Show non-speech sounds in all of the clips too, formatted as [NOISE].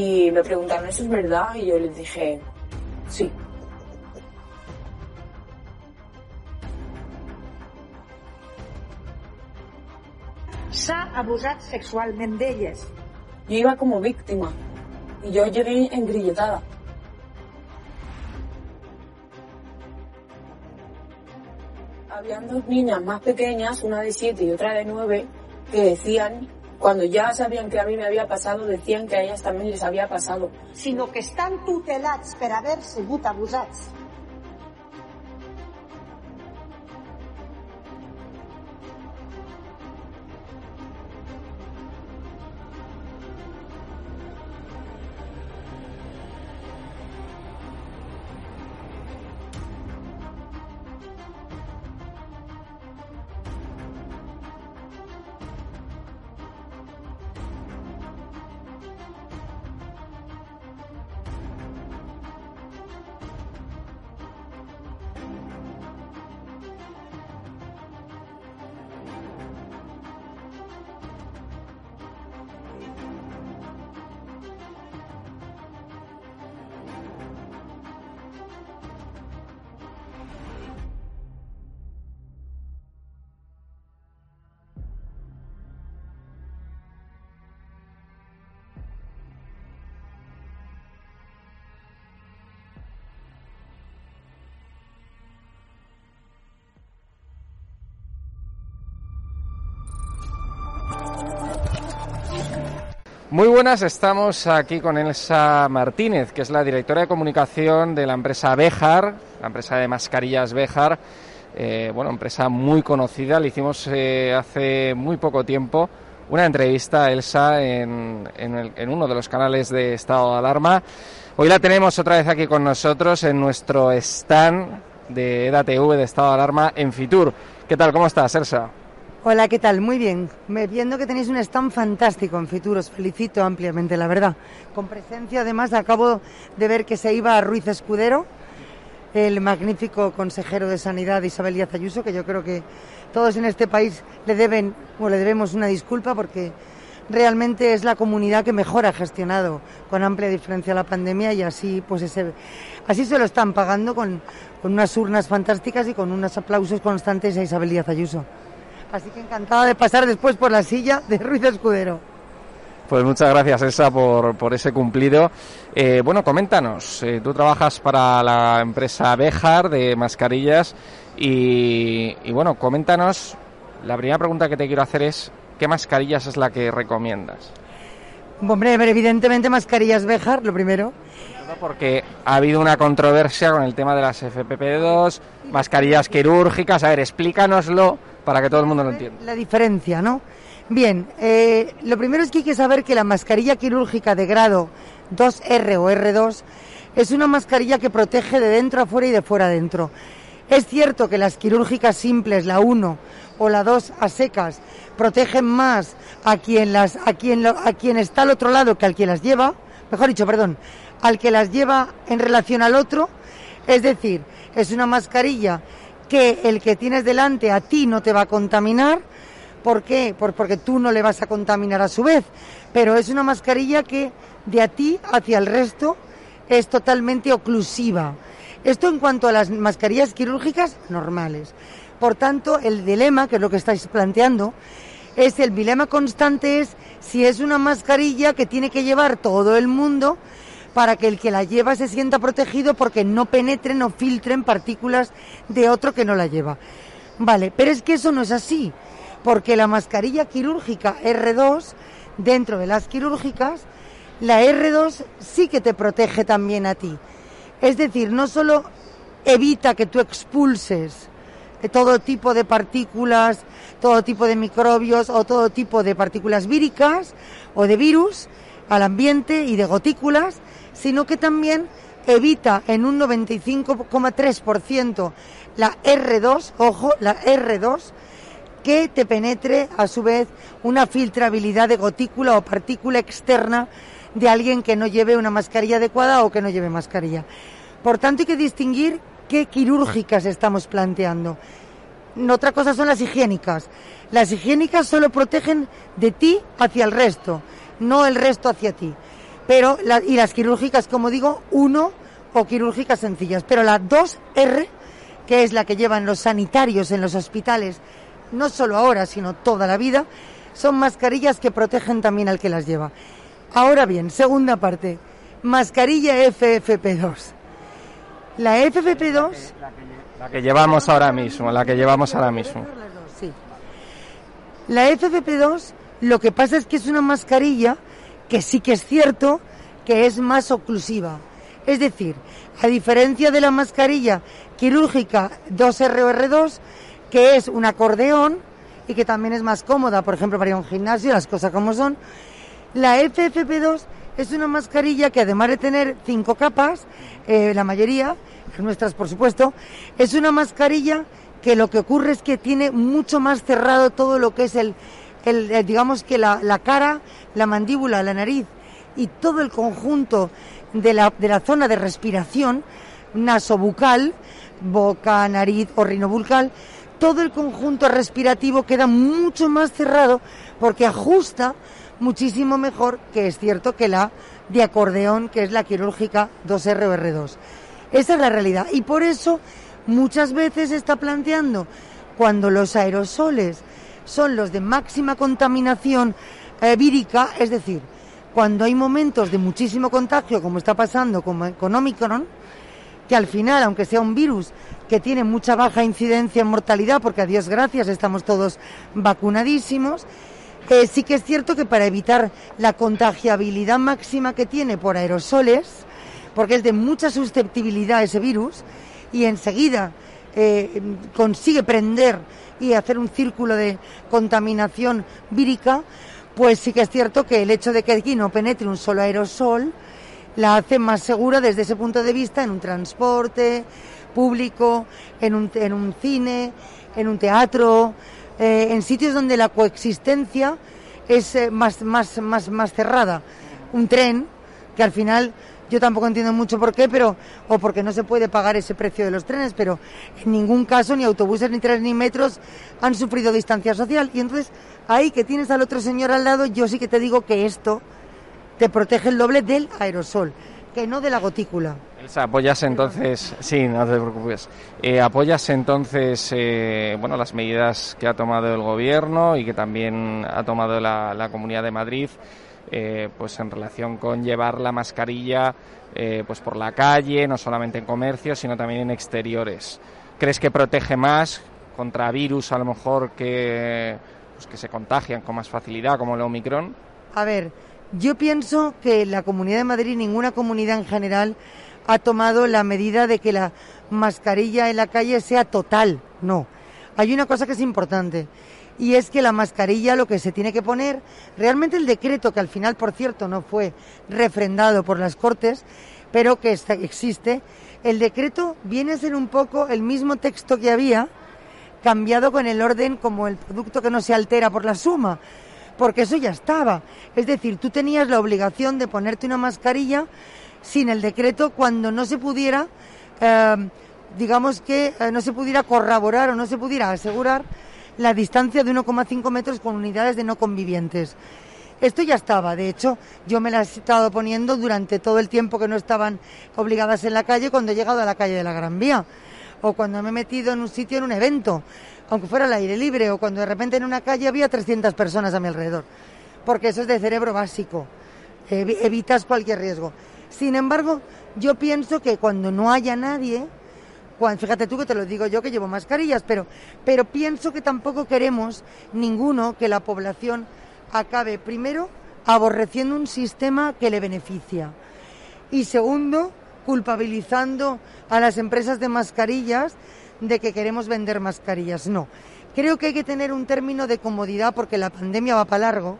Y me preguntaron, ¿eso es verdad? Y yo les dije, sí. S'ha abusat sexualment d'elles. Yo iba como víctima y yo llegué engrilletada. Habían dos niñas más pequeñas, una de siete y otra de nueve, que decían, cuando ya sabían que a mí me había pasado, decían que a ellas también les había pasado. sinó que estan tutelats per haver sigut abusats. Muy buenas, estamos aquí con Elsa Martínez, que es la directora de comunicación de la empresa Bejar, la empresa de mascarillas Bejar, eh, bueno, empresa muy conocida. Le hicimos eh, hace muy poco tiempo una entrevista a Elsa en, en uno de los canales de estado de alarma. Hoy la tenemos otra vez aquí con nosotros en nuestro stand de EDATV de estado de alarma en Fitur. ¿Qué tal? ¿Cómo estás, Elsa? Hola, ¿qué tal? Muy bien. Me viendo que tenéis un stand fantástico en Fitur, os felicito ampliamente, la verdad. Con presencia, además, acabo de ver que se iba a Ruiz Escudero, el magnífico consejero de Sanidad Isabel Díaz Ayuso, que yo creo que todos en este país le deben o le debemos una disculpa porque realmente es la comunidad que mejor ha gestionado con amplia diferencia la pandemia y así pues ese, así se lo están pagando con, con unas urnas fantásticas y con unos aplausos constantes a Isabel Díaz Ayuso. Así que encantada de pasar después por la silla de Ruiz Escudero. Pues muchas gracias, Elsa, por, por ese cumplido. Eh, bueno, coméntanos, eh, tú trabajas para la empresa Bejar de mascarillas y, y, bueno, coméntanos, la primera pregunta que te quiero hacer es, ¿qué mascarillas es la que recomiendas? Hombre, evidentemente mascarillas Bejar, lo primero. Porque ha habido una controversia con el tema de las FPP2, mascarillas quirúrgicas. A ver, explícanoslo para que todo el mundo lo entienda. La diferencia, ¿no? Bien, eh, lo primero es que hay que saber que la mascarilla quirúrgica de grado 2R o R2 es una mascarilla que protege de dentro a fuera y de fuera a dentro. Es cierto que las quirúrgicas simples, la 1 o la 2 a secas, protegen más a quien, las, a, quien lo- a quien está al otro lado que al que las lleva, mejor dicho, perdón, al que las lleva en relación al otro. Es decir, es una mascarilla que el que tienes delante a ti no te va a contaminar. ¿Por qué? Por- porque tú no le vas a contaminar a su vez. Pero es una mascarilla que de a ti hacia el resto es totalmente oclusiva. Esto en cuanto a las mascarillas quirúrgicas normales. Por tanto, el dilema, que es lo que estáis planteando, Es el dilema constante es si es una mascarilla que tiene que llevar todo el mundo para que el que la lleva se sienta protegido porque no penetren o filtren partículas de otro que no la lleva. Vale, pero es que eso no es así, porque la mascarilla quirúrgica R2, dentro de las quirúrgicas, la R2 sí que te protege también a ti. Es decir, no solo evita que tú expulses todo tipo de partículas, todo tipo de microbios o todo tipo de partículas víricas o de virus al ambiente y de gotículas, sino que también evita en un 95,3% la R2, ojo, la R2, que te penetre a su vez una filtrabilidad de gotícula o partícula externa de alguien que no lleve una mascarilla adecuada o que no lleve mascarilla. Por tanto, hay que distinguir qué quirúrgicas estamos planteando. Otra cosa son las higiénicas. Las higiénicas solo protegen de ti hacia el resto, no el resto hacia ti. Pero y las quirúrgicas, como digo, uno o quirúrgicas sencillas. Pero la 2R, que es la que llevan los sanitarios en los hospitales, no solo ahora, sino toda la vida, son mascarillas que protegen también al que las lleva. Ahora bien, segunda parte, mascarilla FFP2. La FFP2... La que, llevamos ahora mismo, la que llevamos ahora mismo. Sí. La FFP2 lo que pasa es que es una mascarilla que sí que es cierto que es más oclusiva. Es decir, a diferencia de la mascarilla quirúrgica 2R o R2, que es un acordeón y que también es más cómoda, por ejemplo, para ir a un gimnasio, las cosas como son, la FFP2 es una mascarilla que además de tener cinco capas, eh, la mayoría, nuestras por supuesto, es una mascarilla que lo que ocurre es que tiene mucho más cerrado todo lo que es el, el digamos que la, cara, la mandíbula, la nariz y todo el conjunto de la, de la zona de respiración nasobucal, boca, nariz o rinobucal, todo el conjunto respirativo queda mucho más cerrado porque ajusta muchísimo mejor que es cierto que la de acordeón, que es la quirúrgica 2R o R2. Esa es la realidad. Y por eso muchas veces se está planteando cuando los aerosoles son los de máxima contaminación eh, vírica, es decir, cuando hay momentos de muchísimo contagio, como está pasando con, con Omicron, que al final, aunque sea un virus que tiene mucha baja incidencia en mortalidad, porque a Dios gracias estamos todos vacunadísimos, eh, sí que es cierto que para evitar la contagiabilidad máxima que tiene por aerosoles, porque es de mucha susceptibilidad ese virus, y enseguida eh, consigue prender y hacer un círculo de contaminación vírica, pues sí que es cierto que el hecho de que aquí no penetre un solo aerosol la hace más segura desde ese punto de vista en un transporte público, en un, en un cine, en un teatro, eh, en sitios donde la coexistencia es eh, más, más, más, más cerrada. Un tren, que al final yo tampoco entiendo mucho por qué, pero o porque no se puede pagar ese precio de los trenes, pero en ningún caso ni autobuses, ni trenes, ni metros han sufrido distancia social. Y entonces, ahí que tienes al otro señor al lado, yo sí que te digo que esto te protege el doble del aerosol, que no de la gotícula. Elsa, apoyas entonces, sí, no te preocupes, eh, apoyas entonces, eh, bueno, las medidas que ha tomado el gobierno y que también ha tomado la, Comunidad de Madrid, eh, pues en relación con llevar la mascarilla, pues por la calle, no solamente en comercio, sino también en exteriores. ¿Crees que protege más contra virus, a lo mejor que, pues que se contagian con más facilidad, como el Omicron? A ver, yo pienso que la Comunidad de Madrid, ninguna comunidad en general, ha tomado la medida de que la mascarilla en la calle sea total. No. Hay una cosa que es importante y es que la mascarilla lo que se tiene que poner, realmente el decreto, que al final, por cierto, no fue refrendado por las Cortes, pero que existe, el decreto viene a ser un poco el mismo texto que había, cambiado con el orden como el producto que no se altera por la suma, porque eso ya estaba. Es decir, tú tenías la obligación de ponerte una mascarilla sin el decreto cuando no se pudiera, eh, digamos que eh, no se pudiera corroborar o no se pudiera asegurar la distancia de 1,5 metros con unidades de no convivientes. Esto ya estaba, de hecho, yo me la he estado poniendo durante todo el tiempo que no estaban obligadas en la calle cuando he llegado a la calle de la Gran Vía o cuando me he metido en un sitio en un evento aunque fuera al aire libre o cuando de repente en una calle había 300 personas a mi alrededor, porque eso es de cerebro básico, evitas cualquier riesgo. Sin embargo, yo pienso que cuando no haya nadie, fíjate tú que te lo digo yo que llevo mascarillas, pero, pero pienso que tampoco queremos ninguno que la población acabe, primero, aborreciendo un sistema que le beneficia y segundo, culpabilizando a las empresas de mascarillas de que queremos vender mascarillas. No, creo que hay que tener un término de comodidad porque la pandemia va para largo.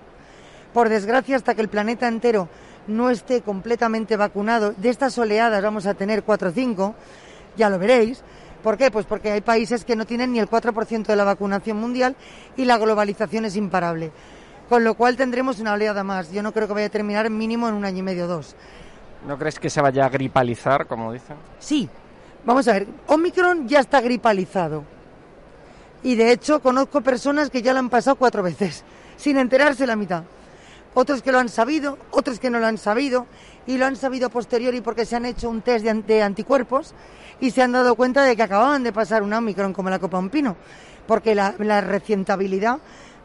Por desgracia, hasta que el planeta entero no esté completamente vacunado, de estas oleadas vamos a tener cuatro o cinco, ya lo veréis. ¿Por qué? Pues porque hay países que no tienen ni el 4% de la vacunación mundial y la globalización es imparable. Con lo cual tendremos una oleada más. Yo no creo que vaya a terminar mínimo en un año y medio o dos. ¿No crees que se vaya a gripalizar, como dicen? Sí. Vamos a ver, Omicron ya está gripalizado. Y de hecho conozco personas que ya lo han pasado cuatro veces, sin enterarse la mitad. Otros que lo han sabido, otros que no lo han sabido, y lo han sabido a posteriori porque se han hecho un test de, anticuerpos y se han dado cuenta de que acababan de pasar un Omicron como la copa un pino, porque la, recientabilidad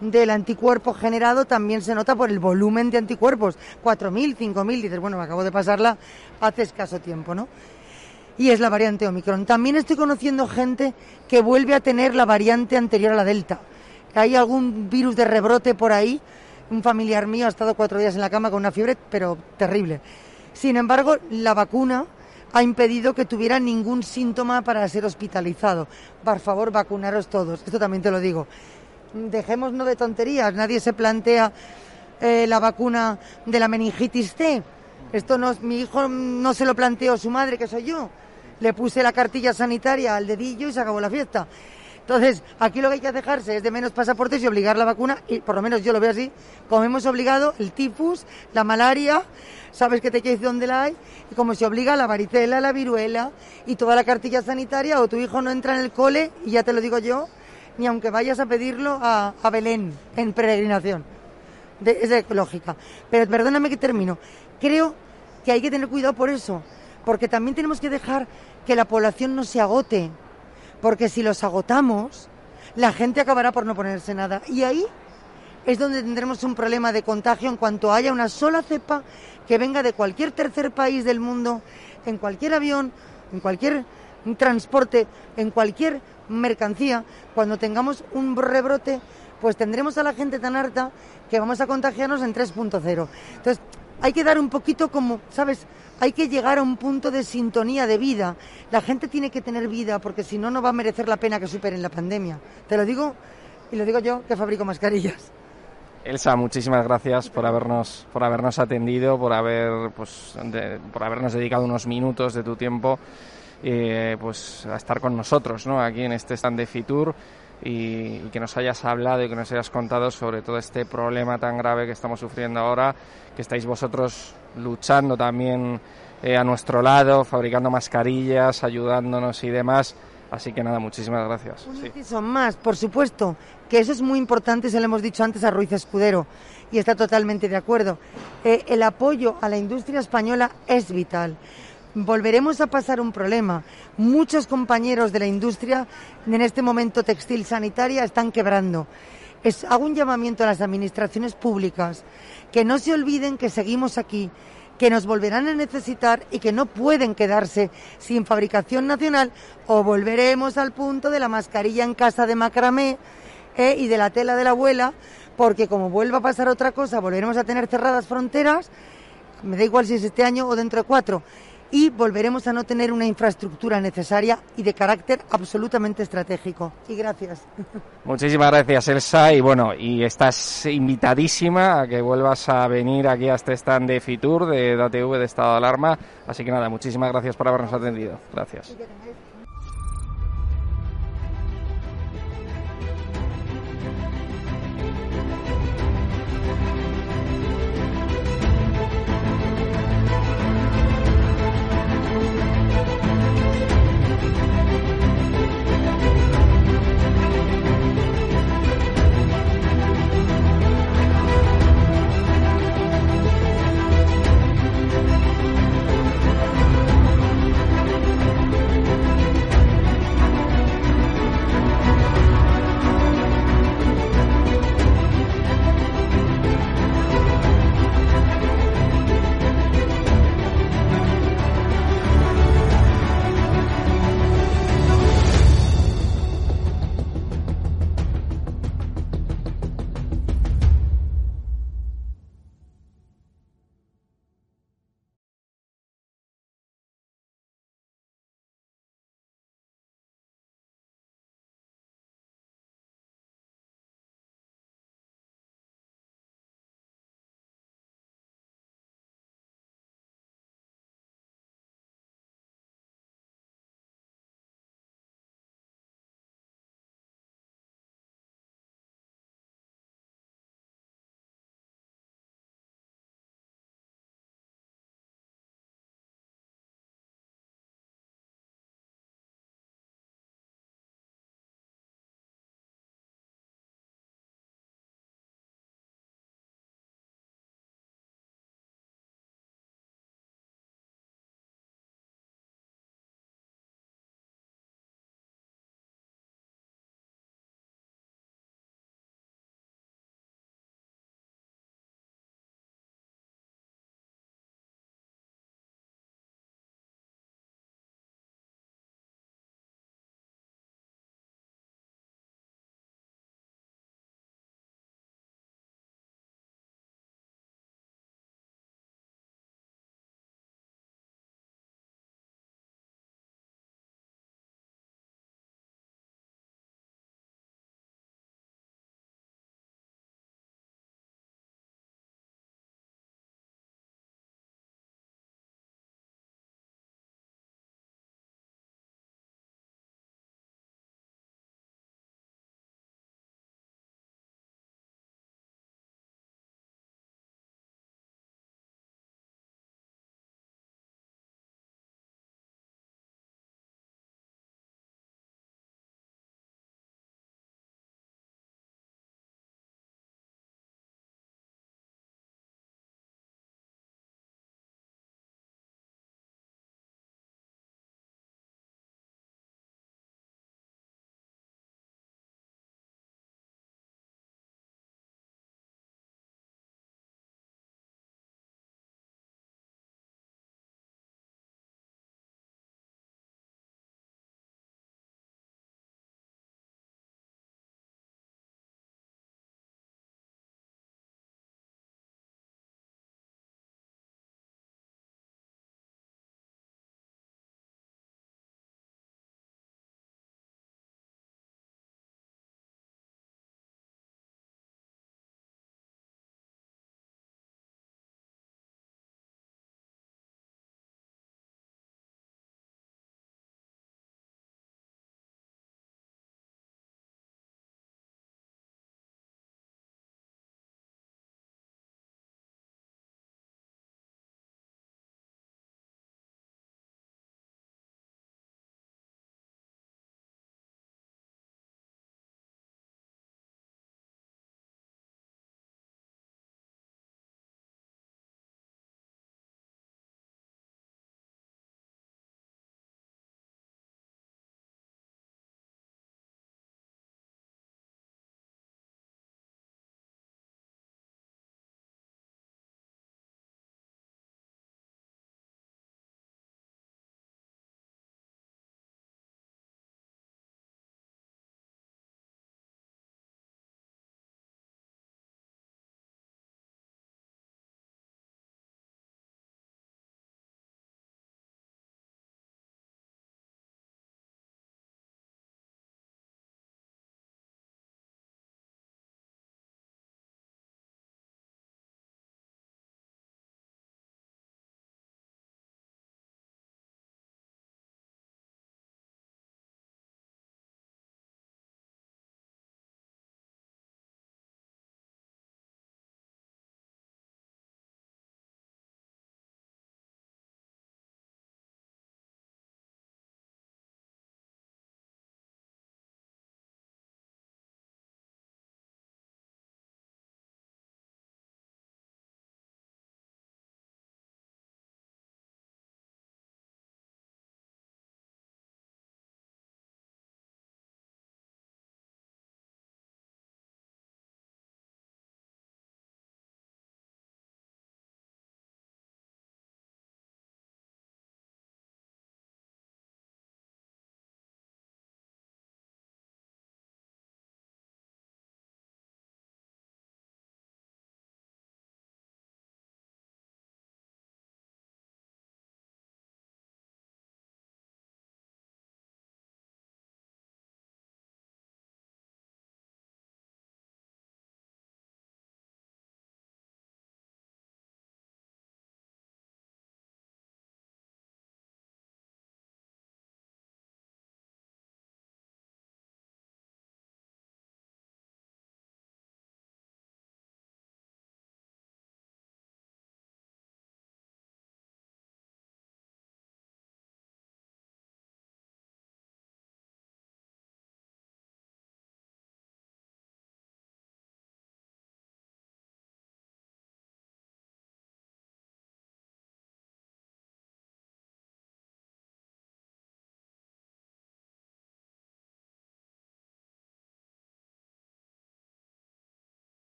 del anticuerpo generado también se nota por el volumen de anticuerpos, 4.000, 5.000, dices, bueno, me acabo de pasarla hace escaso tiempo, ¿no? Y es la variante Omicron. También estoy conociendo gente que vuelve a tener la variante anterior a la Delta. Hay algún virus de rebrote por ahí. Un familiar mío ha estado cuatro días en la cama con una fiebre, pero terrible. Sin embargo, la vacuna ha impedido que tuviera ningún síntoma para ser hospitalizado. Por favor, vacunaros todos. Esto también te lo digo dejémonos de tonterías, nadie se plantea eh, la vacuna de la meningitis C. Esto no, mi hijo no se lo planteó su madre, que soy yo. Le puse la cartilla sanitaria al dedillo y se acabó la fiesta. Entonces, aquí lo que hay que dejarse es de menos pasaportes y obligar la vacuna, y por lo menos yo lo veo así, como hemos obligado el tifus, la malaria, sabes que te quieres dónde la hay, y como se obliga la varicela, la viruela y toda la cartilla sanitaria, o tu hijo no entra en el cole, y ya te lo digo yo, ni aunque vayas a pedirlo a, Belén en peregrinación. es de lógica. Pero perdóname que termino. Creo que hay que tener cuidado por eso, porque también tenemos que dejar que la población no se agote, porque si los agotamos, la gente acabará por no ponerse nada. Y ahí es donde tendremos un problema de contagio en cuanto haya una sola cepa que venga de cualquier tercer país del mundo, en cualquier avión, en cualquier transporte, en cualquier mercancía, cuando tengamos un rebrote, pues tendremos a la gente tan harta que vamos a contagiarnos en 3.0. Entonces, hay que dar un poquito como, ¿sabes? Hay que llegar a un punto de sintonía de vida. La gente tiene que tener vida porque si no, no va a merecer la pena que superen la pandemia. Te lo digo y lo digo yo que fabrico mascarillas. Elsa, muchísimas gracias por habernos, por habernos atendido, por, haber, pues, por habernos dedicado unos minutos de tu tiempo eh, pues a estar con nosotros ¿no? aquí en este stand de Fitur y, que nos hayas hablado y que nos hayas contado sobre todo este problema tan grave que estamos sufriendo ahora, que estáis vosotros luchando también eh, a nuestro lado, fabricando mascarillas, ayudándonos y demás. Así que nada, muchísimas gracias. Un son más, por supuesto, que eso es muy importante, se lo hemos dicho antes a Ruiz Escudero y está totalmente de acuerdo. Eh, el apoyo a la industria española es vital volveremos a pasar un problema. Muchos compañeros de la industria en este momento textil sanitaria están quebrando. Hago un llamamiento a las administraciones públicas que no se olviden que seguimos aquí, que nos volverán a necesitar y que no pueden quedarse sin fabricación nacional o volveremos al punto de la mascarilla en casa de macramé eh, y de la tela de la abuela, porque como vuelva a pasar otra cosa, volveremos a tener cerradas fronteras, me da igual si es este año o dentro de cuatro y volveremos a no tener una infraestructura necesaria y de carácter absolutamente estratégico. Y gracias. [LAUGHS] Muchísimas gracias, Elsa. Y bueno, y estás invitadísima a que vuelvas a venir aquí a este stand de Fitur, de DATV, de estado de alarma. Así que nada, muchísimas gracias por habernos atendido. Gracias.